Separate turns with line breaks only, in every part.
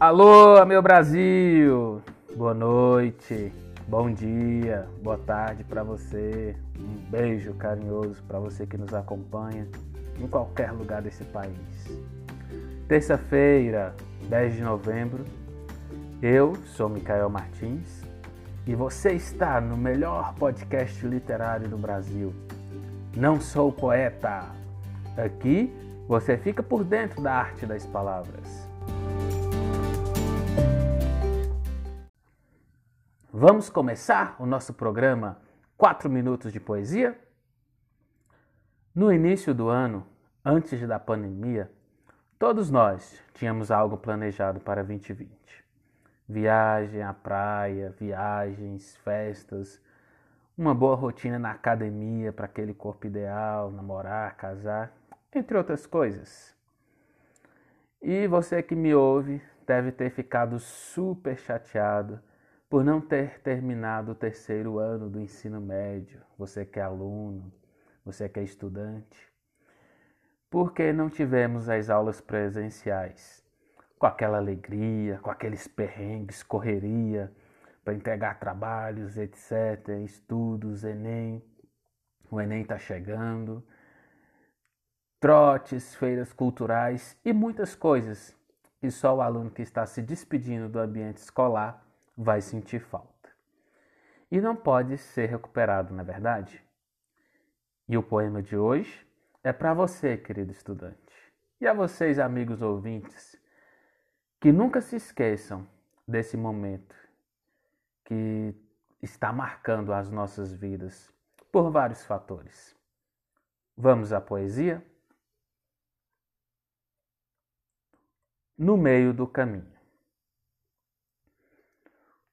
Alô, meu Brasil! Boa noite, bom dia, boa tarde para você. Um beijo carinhoso para você que nos acompanha em qualquer lugar desse país. Terça-feira, 10 de novembro, eu sou Micael Martins e você está no melhor podcast literário do Brasil. Não sou poeta. Aqui você fica por dentro da arte das palavras. Vamos começar o nosso programa 4 Minutos de Poesia? No início do ano, antes da pandemia, todos nós tínhamos algo planejado para 2020. Viagem à praia, viagens, festas, uma boa rotina na academia para aquele corpo ideal, namorar, casar, entre outras coisas. E você que me ouve deve ter ficado super chateado por não ter terminado o terceiro ano do ensino médio, você que é aluno, você que é estudante, porque não tivemos as aulas presenciais com aquela alegria, com aqueles perrengues, correria para entregar trabalhos, etc., estudos, Enem. O Enem está chegando, trotes, feiras culturais e muitas coisas que só o aluno que está se despedindo do ambiente escolar vai sentir falta. E não pode ser recuperado, na é verdade? E o poema de hoje é para você, querido estudante, e a vocês, amigos ouvintes, que nunca se esqueçam desse momento que está marcando as nossas vidas por vários fatores. Vamos à poesia? No meio do caminho.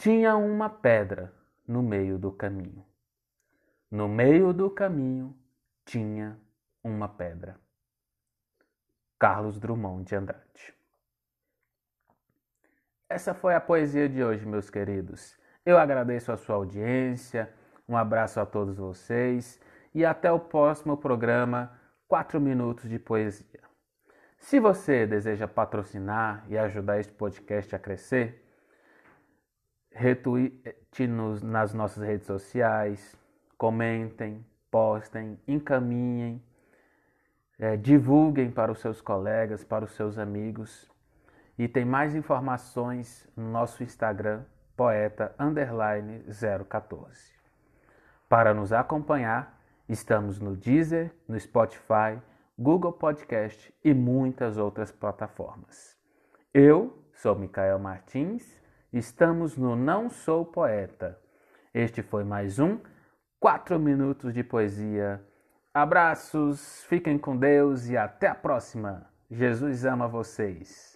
tinha uma pedra no meio do caminho. No meio do caminho tinha uma pedra. Carlos Drummond de Andrade. Essa foi a poesia de hoje, meus queridos. Eu agradeço a sua audiência, um abraço a todos vocês e até o próximo programa 4 Minutos de Poesia. Se você deseja patrocinar e ajudar este podcast a crescer, retweete-nos nas nossas redes sociais, comentem, postem, encaminhem, é, divulguem para os seus colegas, para os seus amigos. E tem mais informações no nosso Instagram, poeta 014. Para nos acompanhar, estamos no Deezer, no Spotify, Google Podcast e muitas outras plataformas. Eu sou Micael Martins Estamos no Não Sou Poeta. Este foi mais um 4 minutos de poesia. Abraços, fiquem com Deus e até a próxima. Jesus ama vocês.